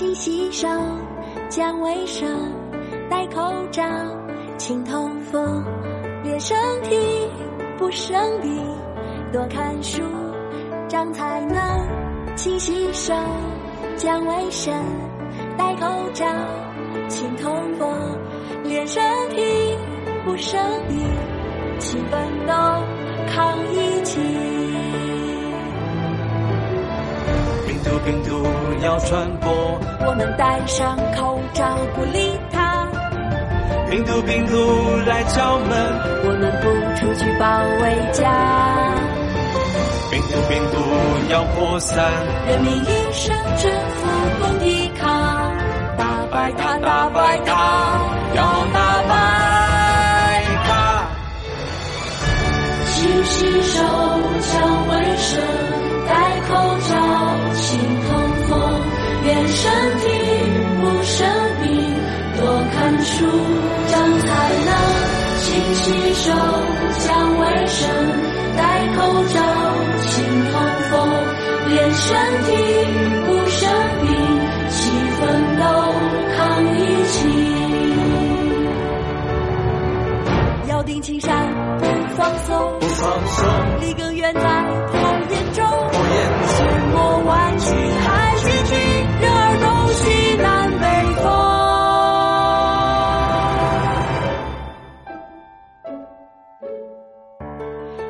勤洗手，讲卫生，戴口罩，勤通风，练身体，不生病，多看书，长才能。勤洗手，讲卫生，戴口罩，勤通风，练身体，不生病，勤奋斗，抗疫情。要传播，我们戴上口罩不理他，病毒病毒来敲门，我们不出去保卫家。病毒病毒要扩散，人民医生政府共抵抗，打败它，打败它，要打败它。勤洗手，风，练身体，不生病，多看书，长才能。勤洗手，讲卫生，戴口罩，勤通风，练身体，不生病，齐奋斗，抗疫情。要定青山，不放松，不放松，离更远在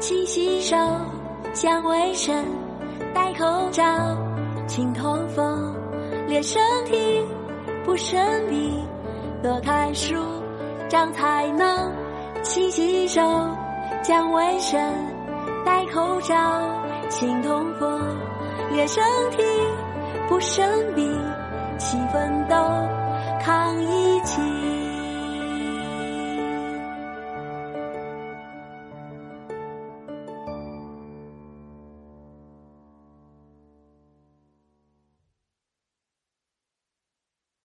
勤洗手，讲卫生，戴口罩，勤通风，练身体，不生病，多看书，长才能。勤洗手，讲卫生，戴口罩，勤通风，练身体，不生病，勤奋斗，